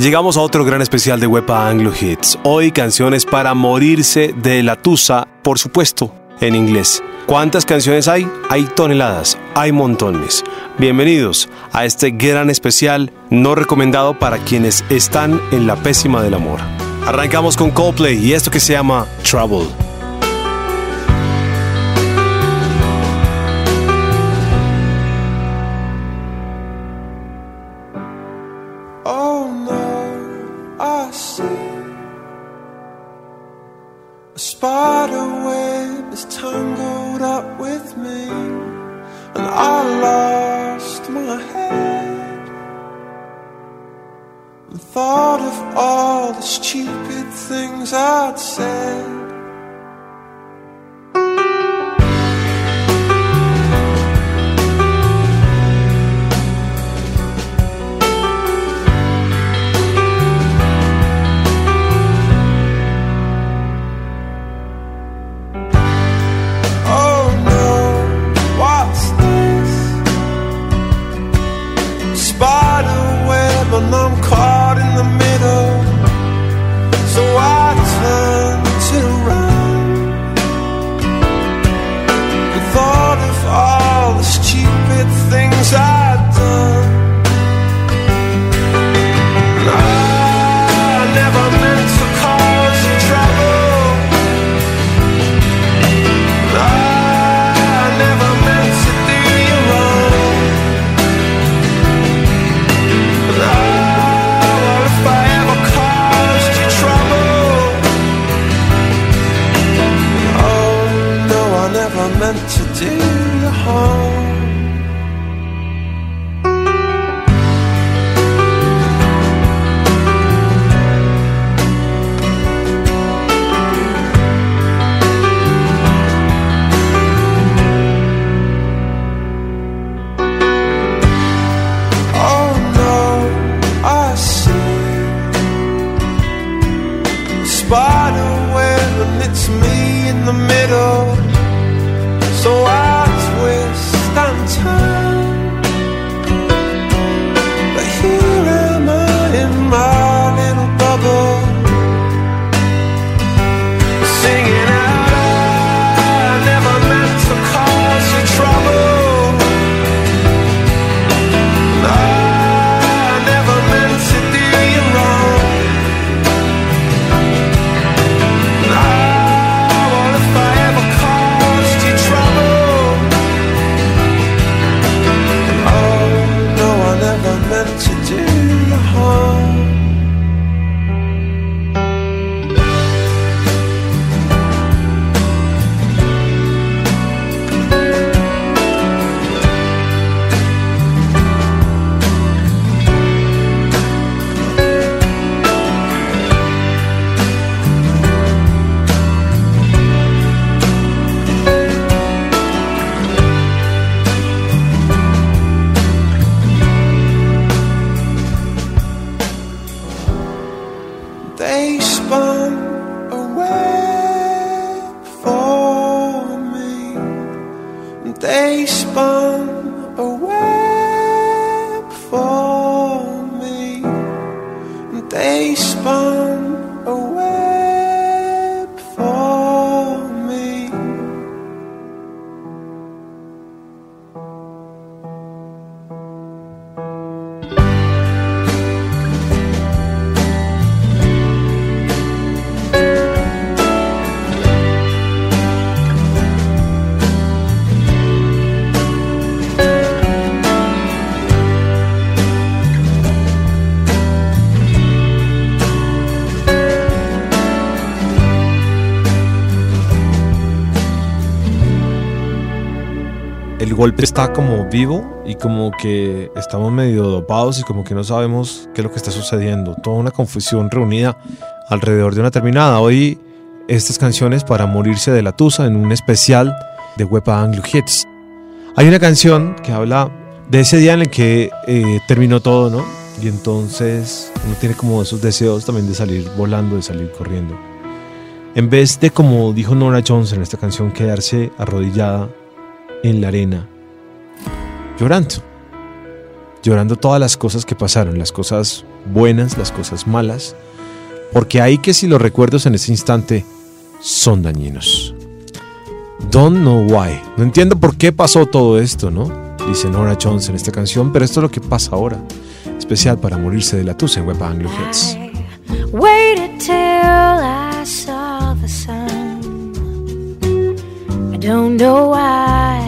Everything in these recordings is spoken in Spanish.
Llegamos a otro gran especial de Wepa Anglo Hits. Hoy canciones para morirse de la tusa, por supuesto, en inglés. ¿Cuántas canciones hay? Hay toneladas, hay montones. Bienvenidos a este gran especial no recomendado para quienes están en la pésima del amor. Arrancamos con Coldplay y esto que se llama Trouble. thought of all the stupid things I'd said. Golpe está como vivo y como que estamos medio dopados y como que no sabemos qué es lo que está sucediendo. Toda una confusión reunida alrededor de una terminada. Hoy estas canciones para morirse de la tusa en un especial de Wepa Anglo Hits. Hay una canción que habla de ese día en el que eh, terminó todo, ¿no? Y entonces uno tiene como esos deseos también de salir volando, de salir corriendo. En vez de, como dijo Nora Jones en esta canción, quedarse arrodillada en la arena, llorando, llorando todas las cosas que pasaron, las cosas buenas, las cosas malas, porque hay que si los recuerdos en ese instante son dañinos. Don't know why. No entiendo por qué pasó todo esto, ¿no? Dice Nora Jones en esta canción, pero esto es lo que pasa ahora. Especial para morirse de la tusa en Web Anglo Hits. Waited till I saw the sun. I don't know why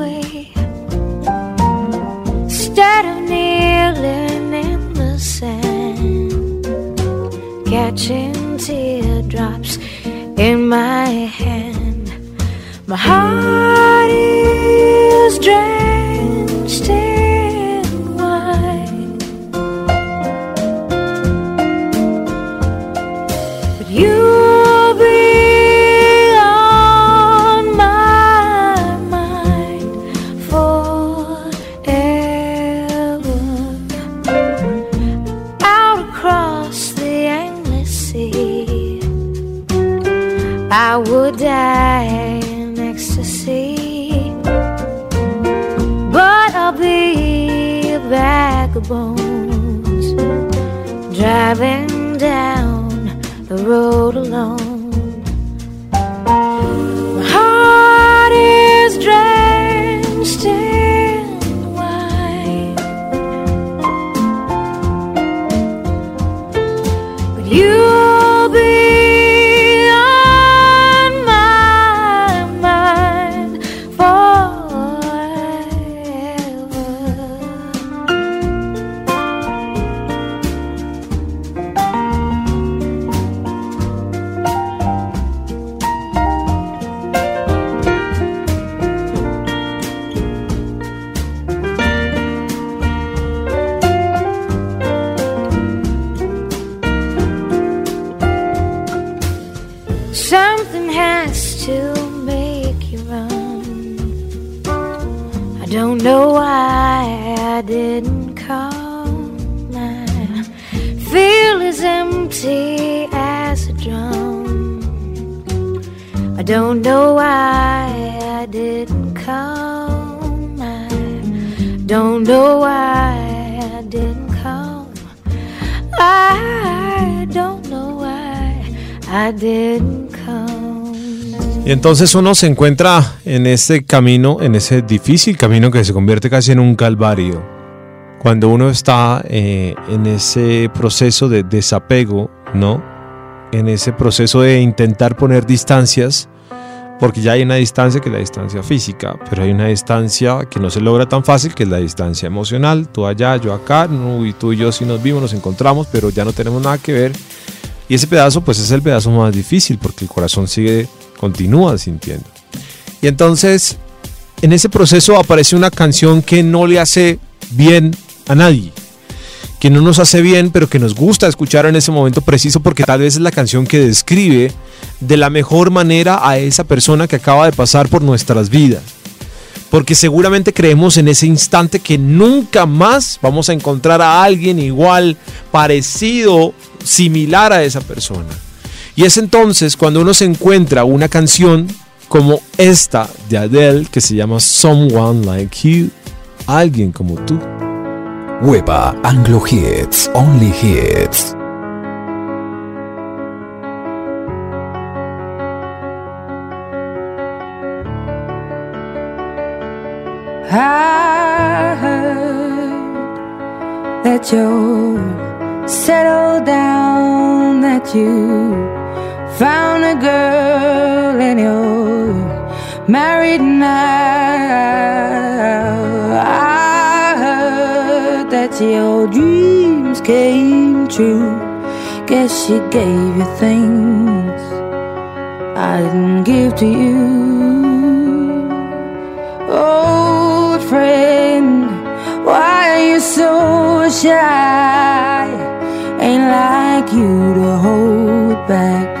instead of kneeling in the sand, catching teardrops in my hand. My heart is drenched I would die in ecstasy, but I'll be a bag of bones driving down the road alone. Entonces uno se encuentra en ese camino, en ese difícil camino que se convierte casi en un calvario. Cuando uno está eh, en ese proceso de desapego, ¿no? En ese proceso de intentar poner distancias, porque ya hay una distancia que es la distancia física, pero hay una distancia que no se logra tan fácil, que es la distancia emocional. Tú allá, yo acá, y tú y yo sí nos vimos, nos encontramos, pero ya no tenemos nada que ver. Y ese pedazo, pues es el pedazo más difícil, porque el corazón sigue, continúa sintiendo. Y entonces, en ese proceso aparece una canción que no le hace bien a nadie, que no nos hace bien, pero que nos gusta escuchar en ese momento preciso, porque tal vez es la canción que describe de la mejor manera a esa persona que acaba de pasar por nuestras vidas. Porque seguramente creemos en ese instante que nunca más vamos a encontrar a alguien igual, parecido, similar a esa persona. Y es entonces cuando uno se encuentra una canción como esta de Adele que se llama Someone Like You, alguien como tú. Huepa Anglo Hits, Only Hits. I heard that you're settled down, that you found a girl and you're married now. I heard that your dreams came true. Guess she gave you things I didn't give to you. Old friend, why are you so shy? ain't like you to hold back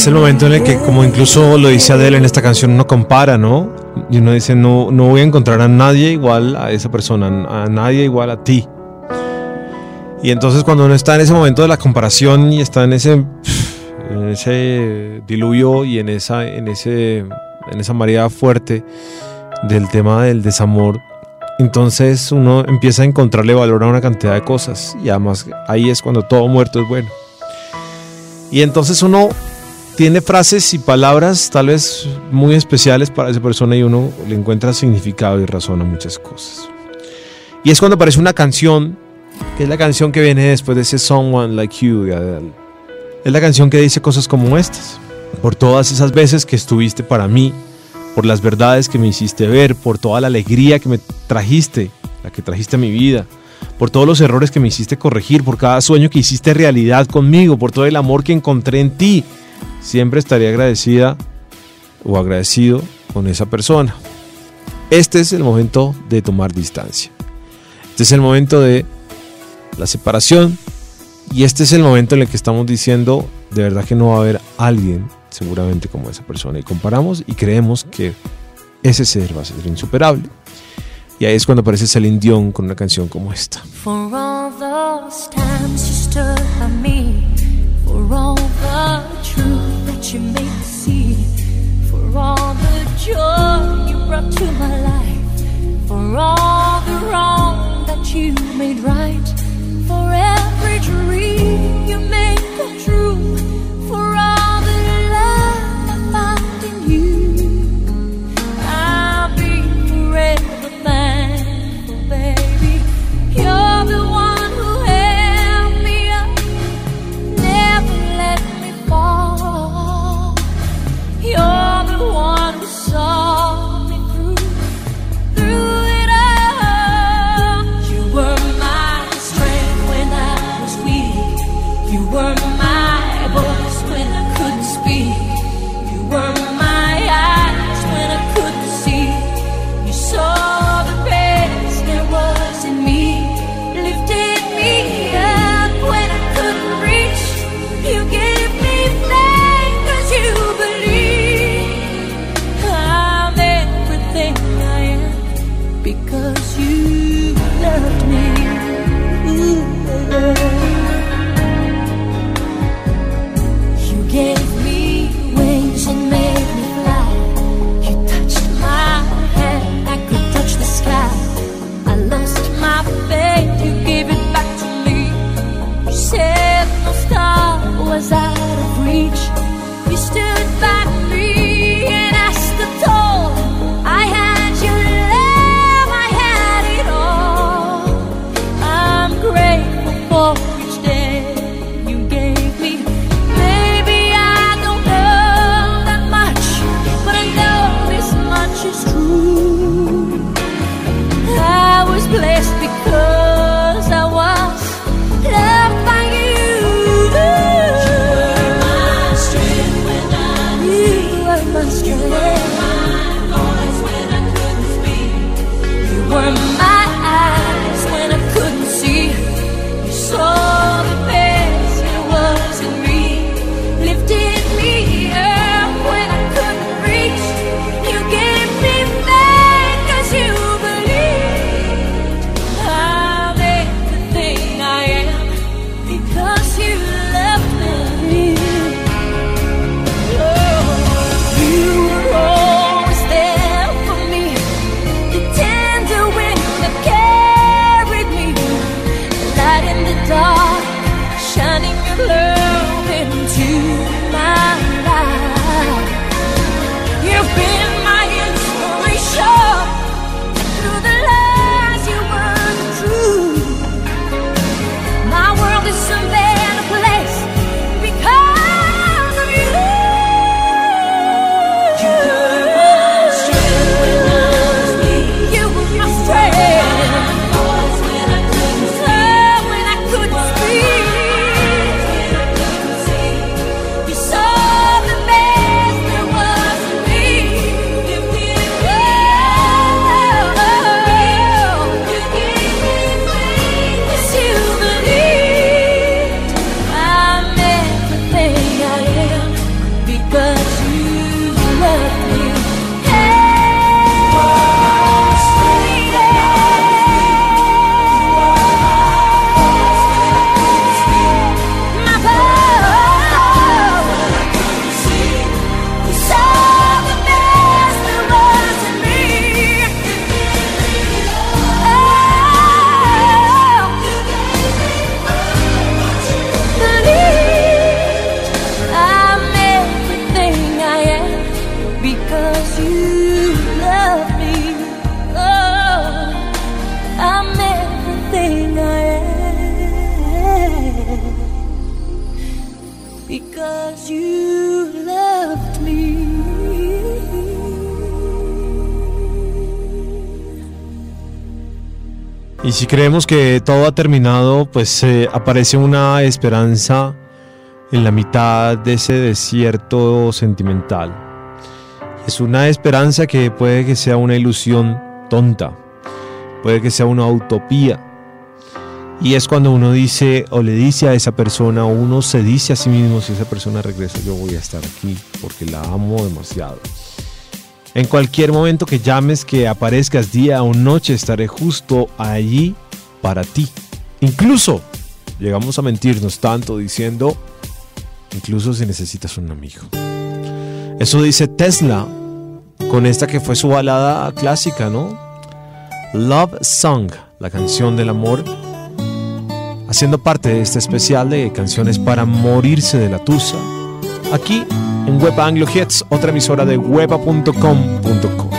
es el momento en el que, como incluso lo dice Adele en esta canción, uno compara, ¿no? Y uno dice, no, no voy a encontrar a nadie igual a esa persona, a nadie igual a ti. Y entonces cuando uno está en ese momento de la comparación y está en ese, en ese diluvio y en esa, en ese, en esa marea fuerte del tema del desamor, entonces uno empieza a encontrarle valor a una cantidad de cosas y además ahí es cuando todo muerto es bueno. Y entonces uno tiene frases y palabras tal vez muy especiales para esa persona y uno le encuentra significado y razón a muchas cosas. Y es cuando aparece una canción, que es la canción que viene después de ese Someone Like You de Adele. Es la canción que dice cosas como estas. Por todas esas veces que estuviste para mí, por las verdades que me hiciste ver, por toda la alegría que me trajiste, la que trajiste a mi vida, por todos los errores que me hiciste corregir, por cada sueño que hiciste realidad conmigo, por todo el amor que encontré en ti siempre estaré agradecida o agradecido con esa persona. Este es el momento de tomar distancia. Este es el momento de la separación. Y este es el momento en el que estamos diciendo, de verdad que no va a haber alguien seguramente como esa persona. Y comparamos y creemos que ese ser va a ser insuperable. Y ahí es cuando aparece Celine Dion con una canción como esta. For all the truth that you made me see. For all the joy you brought to my life. For all the wrong that you made right. For every dream you made come true. For all Si creemos que todo ha terminado, pues eh, aparece una esperanza en la mitad de ese desierto sentimental. Es una esperanza que puede que sea una ilusión tonta, puede que sea una utopía. Y es cuando uno dice o le dice a esa persona, o uno se dice a sí mismo, si esa persona regresa, yo voy a estar aquí porque la amo demasiado. En cualquier momento que llames, que aparezcas día o noche, estaré justo allí para ti. Incluso llegamos a mentirnos tanto diciendo, incluso si necesitas un amigo. Eso dice Tesla con esta que fue su balada clásica, ¿no? Love Song, la canción del amor, haciendo parte de este especial de canciones para morirse de la tusa, aquí en Web Anglo otra emisora de weba.com.co.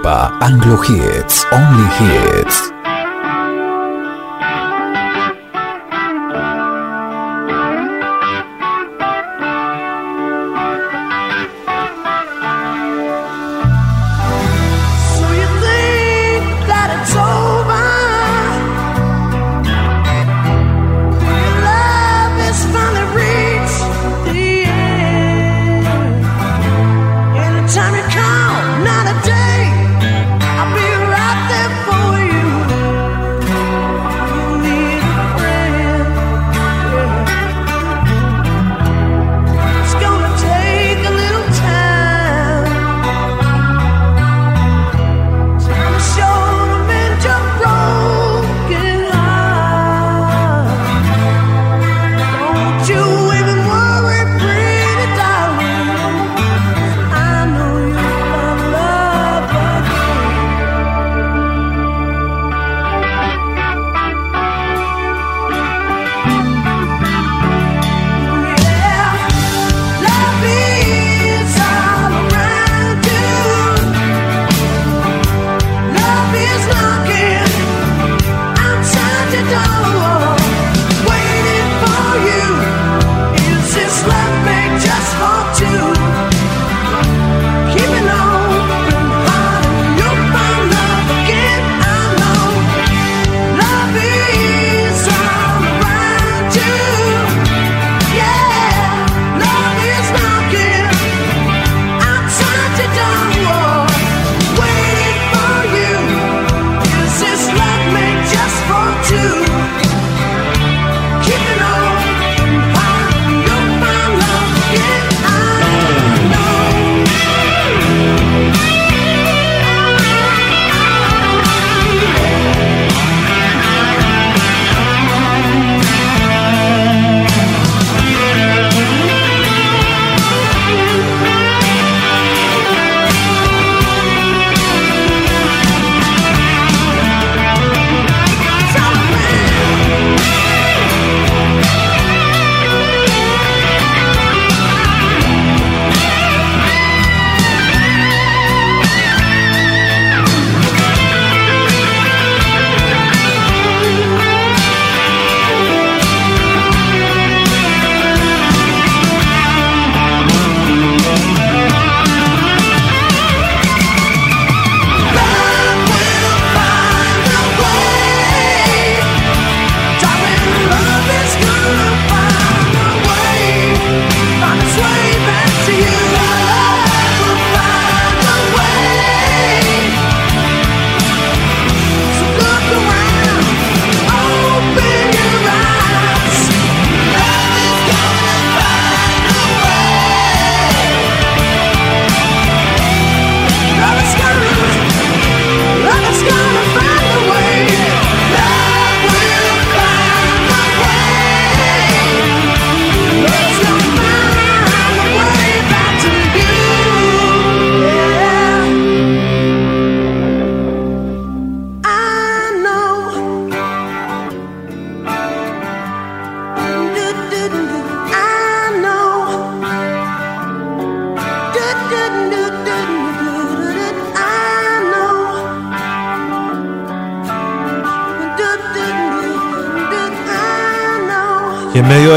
Wepa Anglo Hits, only hits.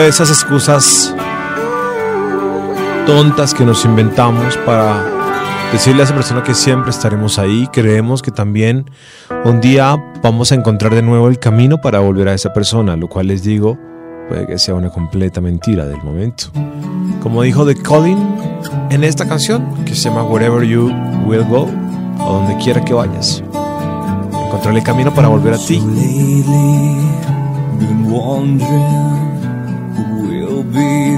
Esas excusas tontas que nos inventamos para decirle a esa persona que siempre estaremos ahí, creemos que también un día vamos a encontrar de nuevo el camino para volver a esa persona, lo cual les digo, puede que sea una completa mentira del momento. Como dijo The Colin en esta canción, que se llama Wherever You Will Go, a donde quiera que vayas, encontrar el camino para volver a ti. been wondering who will be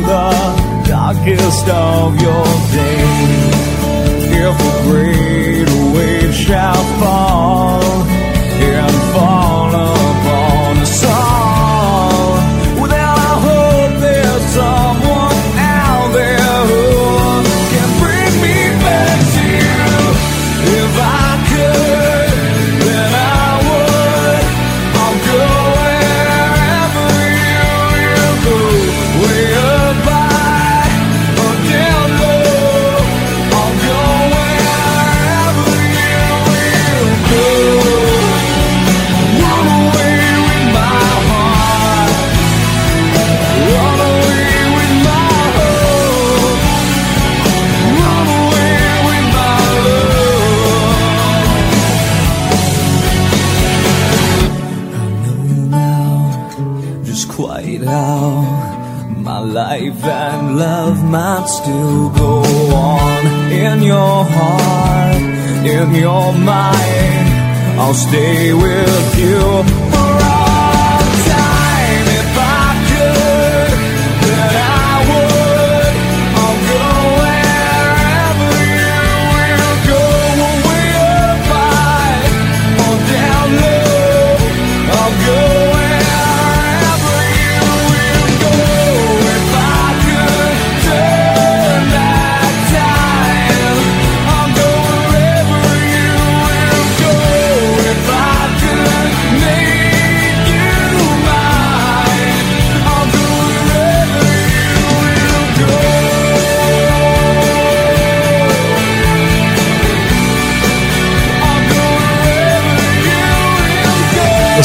the darkest of your days. If a great wave shall fall and love might still go on in your heart, in your mind. I'll stay with you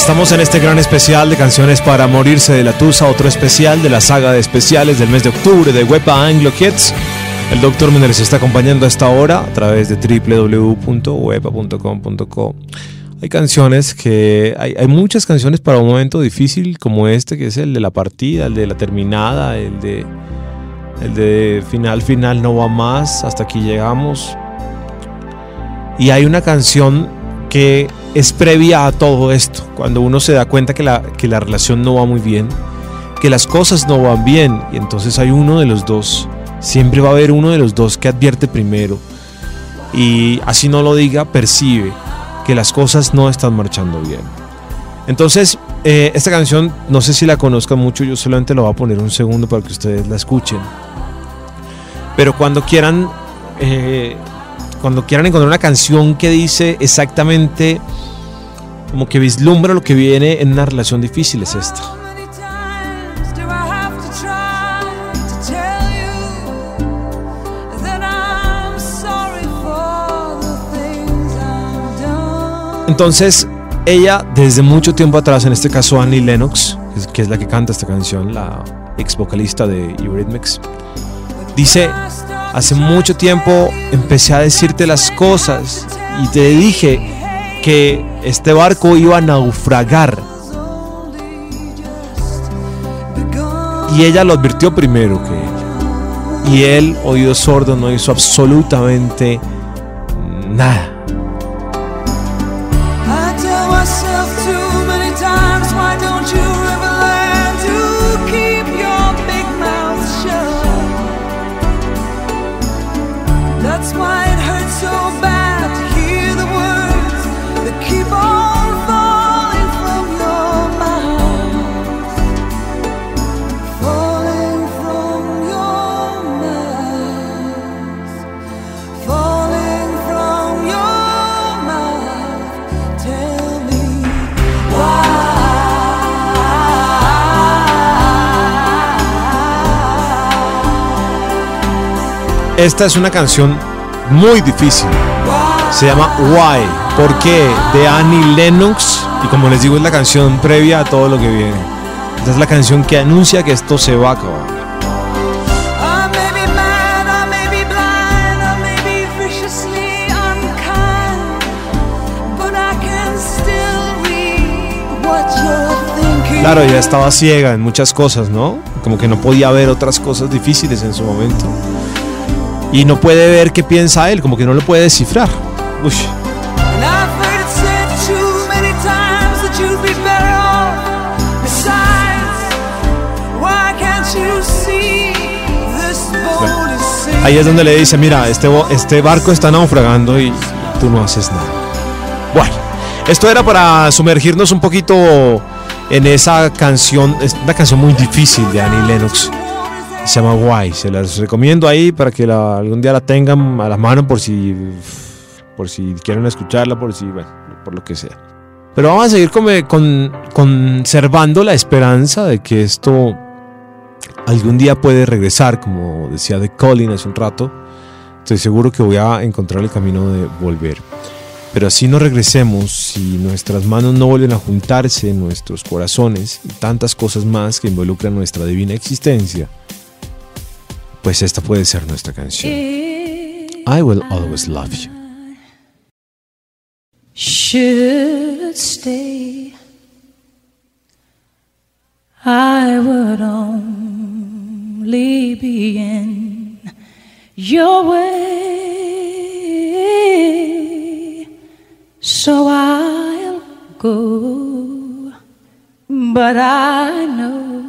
Estamos en este gran especial de canciones para morirse de la tusa, otro especial de la saga de especiales del mes de octubre de Wepa Anglo Hits. El doctor Mendes está acompañando a esta hora a través de www.wepa.com.co. Hay canciones que. Hay, hay muchas canciones para un momento difícil como este, que es el de la partida, el de la terminada, el de. El de final, final, no va más, hasta aquí llegamos. Y hay una canción que es previa a todo esto, cuando uno se da cuenta que la, que la relación no va muy bien, que las cosas no van bien, y entonces hay uno de los dos, siempre va a haber uno de los dos que advierte primero, y así no lo diga, percibe que las cosas no están marchando bien. Entonces, eh, esta canción, no sé si la conozcan mucho, yo solamente lo voy a poner un segundo para que ustedes la escuchen. Pero cuando quieran eh, cuando quieran encontrar una canción que dice exactamente como que vislumbra lo que viene en una relación difícil es esta. Entonces, ella desde mucho tiempo atrás, en este caso Annie Lennox, que es, que es la que canta esta canción, la ex vocalista de Eurythmics, dice, hace mucho tiempo empecé a decirte las cosas y te dije que este barco iba a naufragar. Y ella lo advirtió primero que él. Y él, oído sordo, no hizo absolutamente nada. Esta es una canción muy difícil. Se llama Why. ¿Por qué? De Annie Lennox. Y como les digo, es la canción previa a todo lo que viene. Esta es la canción que anuncia que esto se va a acabar. What you're thinking. Claro, ella estaba ciega en muchas cosas, ¿no? Como que no podía ver otras cosas difíciles en su momento. Y no puede ver qué piensa él, como que no lo puede descifrar. Uy. Ahí es donde le dice, mira, este, este barco está naufragando y tú no haces nada. Bueno, esto era para sumergirnos un poquito en esa canción, es una canción muy difícil de Annie Lennox. Se llama Why, se las recomiendo ahí para que la- algún día la tengan a la mano por si, por si quieren escucharla, por si, bueno, por lo que sea. Pero vamos a seguir come- con- conservando la esperanza de que esto algún día puede regresar, como decía de Colin hace un rato. Estoy seguro que voy a encontrar el camino de volver. Pero así no regresemos, si nuestras manos no vuelven a juntarse, nuestros corazones y tantas cosas más que involucran nuestra divina existencia, pues esta puede ser nuestra canción. I will always love you. should stay, I would only be in your way. So I'll go, but I know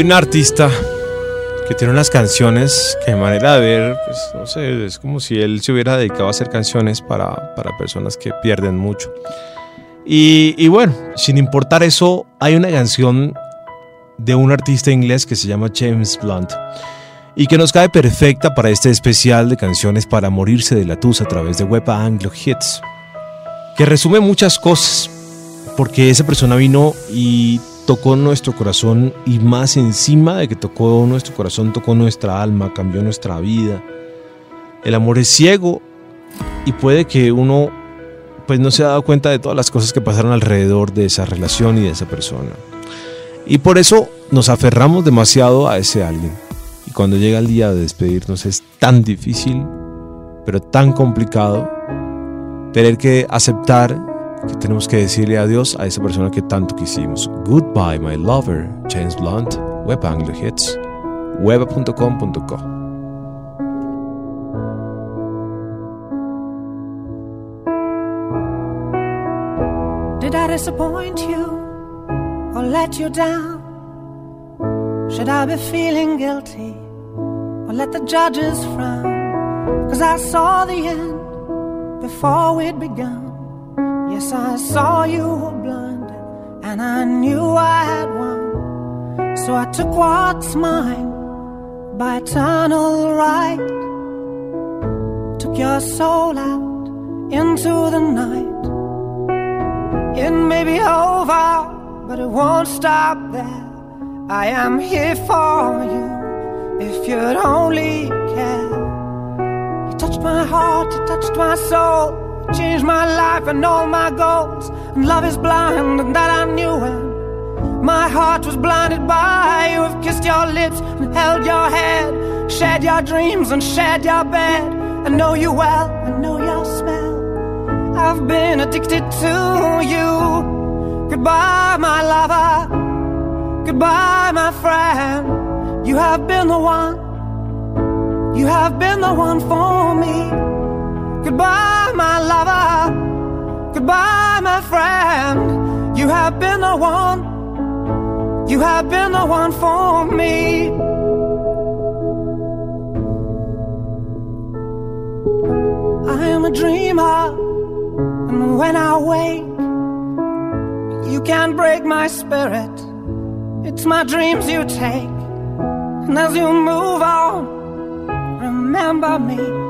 Hay un artista que tiene unas canciones que de manera de ver, pues no sé, es como si él se hubiera dedicado a hacer canciones para, para personas que pierden mucho. Y, y bueno, sin importar eso, hay una canción de un artista inglés que se llama James Blunt y que nos cae perfecta para este especial de canciones para morirse de la tusa a través de Web Anglo Hits, que resume muchas cosas, porque esa persona vino y tocó nuestro corazón y más encima de que tocó nuestro corazón, tocó nuestra alma, cambió nuestra vida. El amor es ciego y puede que uno pues no se ha dado cuenta de todas las cosas que pasaron alrededor de esa relación y de esa persona. Y por eso nos aferramos demasiado a ese alguien. Y cuando llega el día de despedirnos es tan difícil, pero tan complicado, tener que aceptar que tenemos que decirle adiós a esa persona que tanto quisimos. Goodbye, my lover, James Blunt, Web Anglo Hits, web.com.co. Did I disappoint you or let you down? Should I be feeling guilty or let the judges frown? Cause I saw the end before we'd begun. Yes, I saw you were blinded and I knew I had won. So I took what's mine by eternal right. Took your soul out into the night. It may be over, but it won't stop there. I am here for you if you'd only care. You touched my heart, you touched my soul, changed my life and all my goals. And love is blind, and that I knew when my heart was blinded by you. Have kissed your lips and held your head, shared your dreams and shared your bed. I know you well, I know your smell. I've been addicted to you. Goodbye, my lover. Goodbye, my friend. You have been the one. You have been the one for me. Goodbye, my lover. Goodbye, my friend. You have been the one. You have been the one for me. I am a dreamer, and when I wake, you can't break my spirit. It's my dreams you take, and as you move on, remember me.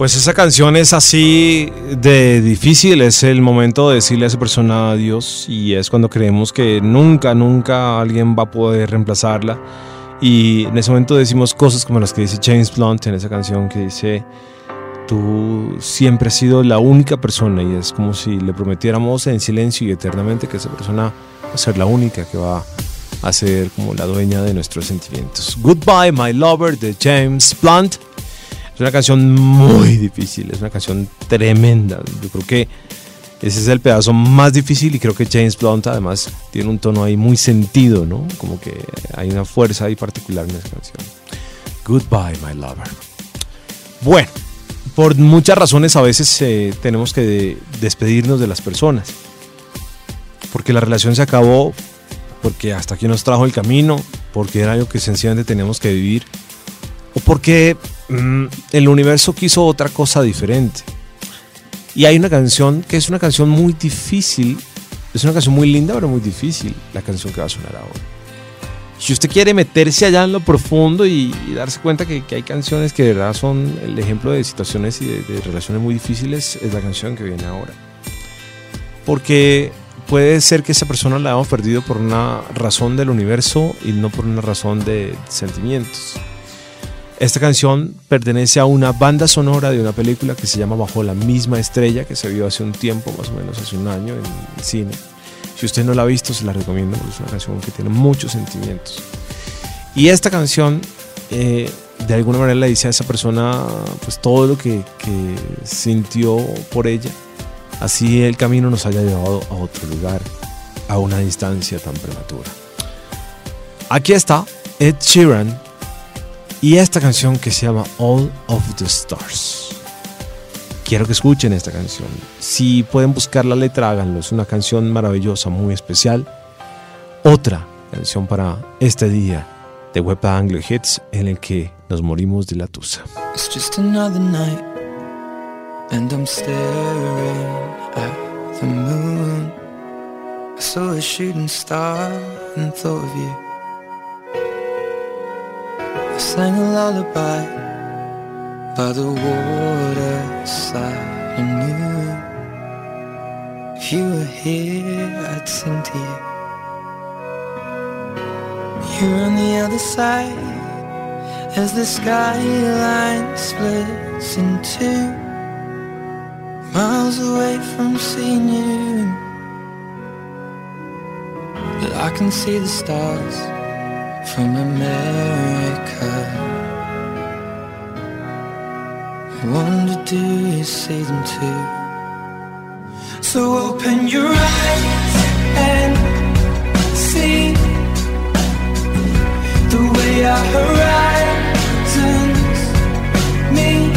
Pues esa canción es así de difícil, es el momento de decirle a esa persona adiós y es cuando creemos que nunca, nunca alguien va a poder reemplazarla. Y en ese momento decimos cosas como las que dice James Blunt en esa canción que dice, tú siempre has sido la única persona y es como si le prometiéramos en silencio y eternamente que esa persona va a ser la única que va a ser como la dueña de nuestros sentimientos. Goodbye, my lover de James Blunt. Es una canción muy difícil, es una canción tremenda. Yo creo que ese es el pedazo más difícil y creo que James Blunt además tiene un tono ahí muy sentido, ¿no? Como que hay una fuerza ahí particular en esa canción. Goodbye, my lover. Bueno, por muchas razones a veces eh, tenemos que de- despedirnos de las personas. Porque la relación se acabó, porque hasta aquí nos trajo el camino, porque era algo que sencillamente teníamos que vivir o porque mm, el universo quiso otra cosa diferente. Y hay una canción que es una canción muy difícil, es una canción muy linda, pero muy difícil, la canción que va a sonar ahora. Si usted quiere meterse allá en lo profundo y, darse cuenta que, hay canciones que de verdad son el ejemplo de situaciones y de, de relaciones muy difíciles, es la canción que viene ahora. Porque puede ser que esa persona la hayamos perdido por una razón del universo y no por una razón de sentimientos. Esta canción pertenece a una banda sonora de una película que se llama Bajo la misma estrella, que se vio hace un tiempo, más o menos hace un año en cine. Si usted no la ha visto, se la recomiendo, porque es una canción que tiene muchos sentimientos. Y esta canción, eh, de alguna manera, le dice a esa persona pues todo lo que, que sintió por ella. Así el camino nos haya llevado a otro lugar, a una distancia tan prematura. Aquí está Ed Sheeran y esta canción que se llama All of the Stars. Quiero que escuchen esta canción. Si pueden buscar la letra, háganlo. Es una canción maravillosa, muy especial. Otra canción para este día de Web Anglo Hits en el que nos morimos de la tusa. It's just another night, and I'm staring at the moon. I saw a shooting star and thought of you. Sang a lullaby by the waterside and knew if you were here, I'd sing to you. You're on the other side as the skyline splits in two Miles away from seeing you. But I can see the stars from America. I wonder, do you see them too? So open your eyes and see the way our horizons meet,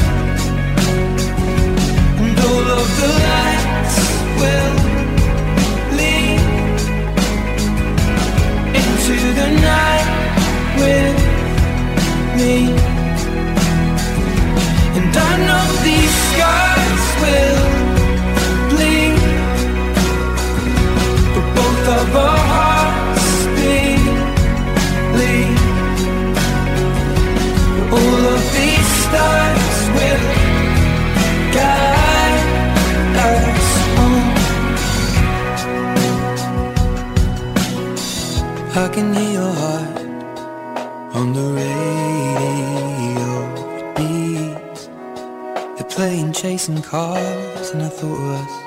and all of the lights will lead into the night with me. And I know these scars will bleed, but both of our hearts. All of these stars will guide us home. I can hear your heart racing cars and I thought of us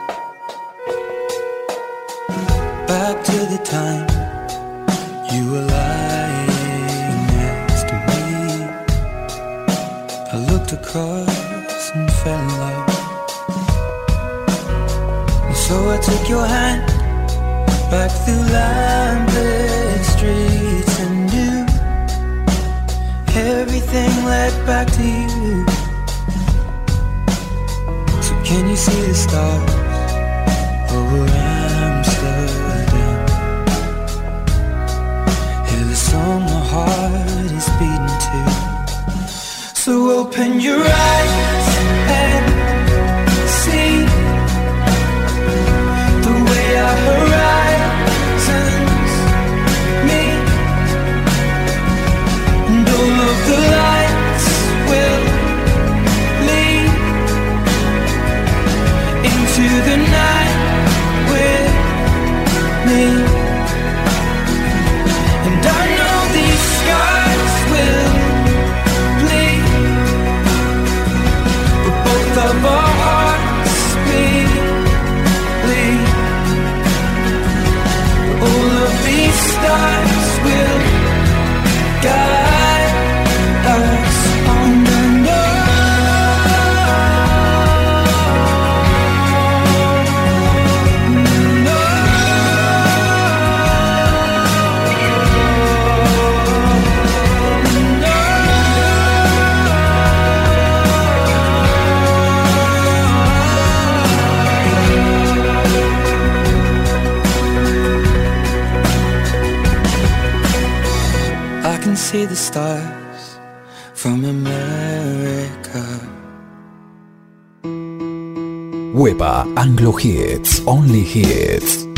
Anglo Hits, Only Hits.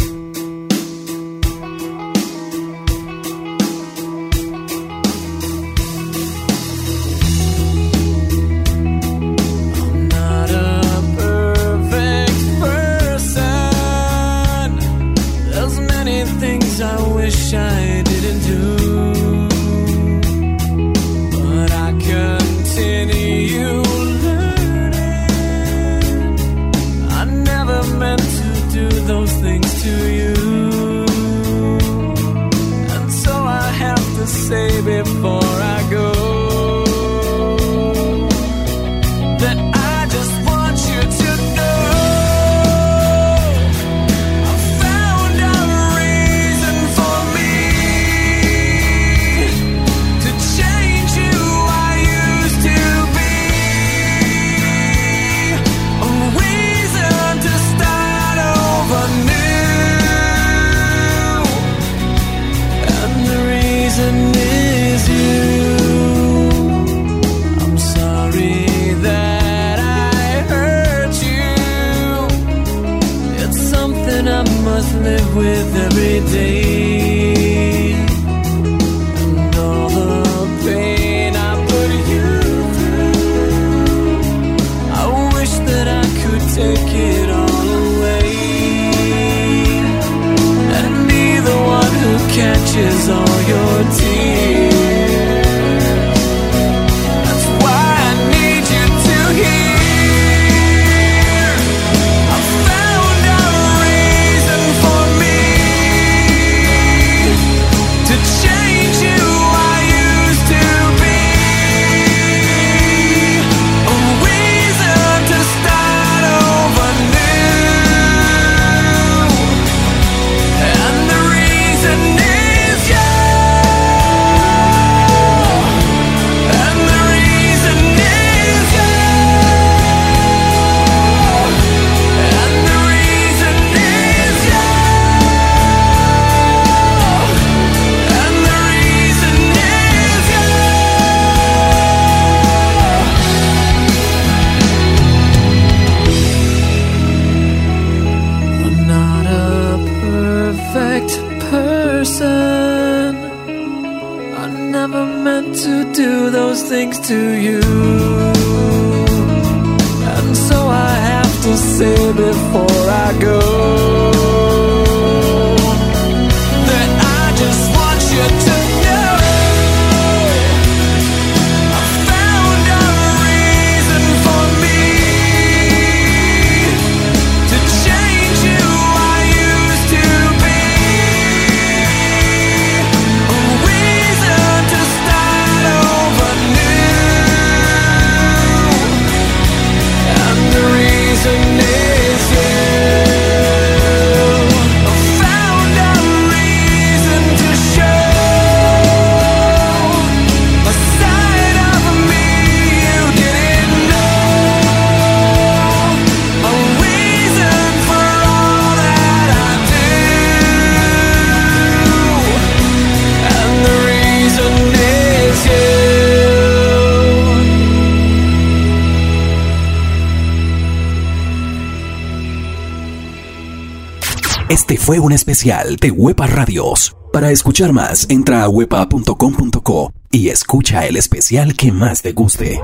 Fue un especial de Huepa Radios. Para escuchar más, entra a huepa.com.co y escucha el especial que más te guste.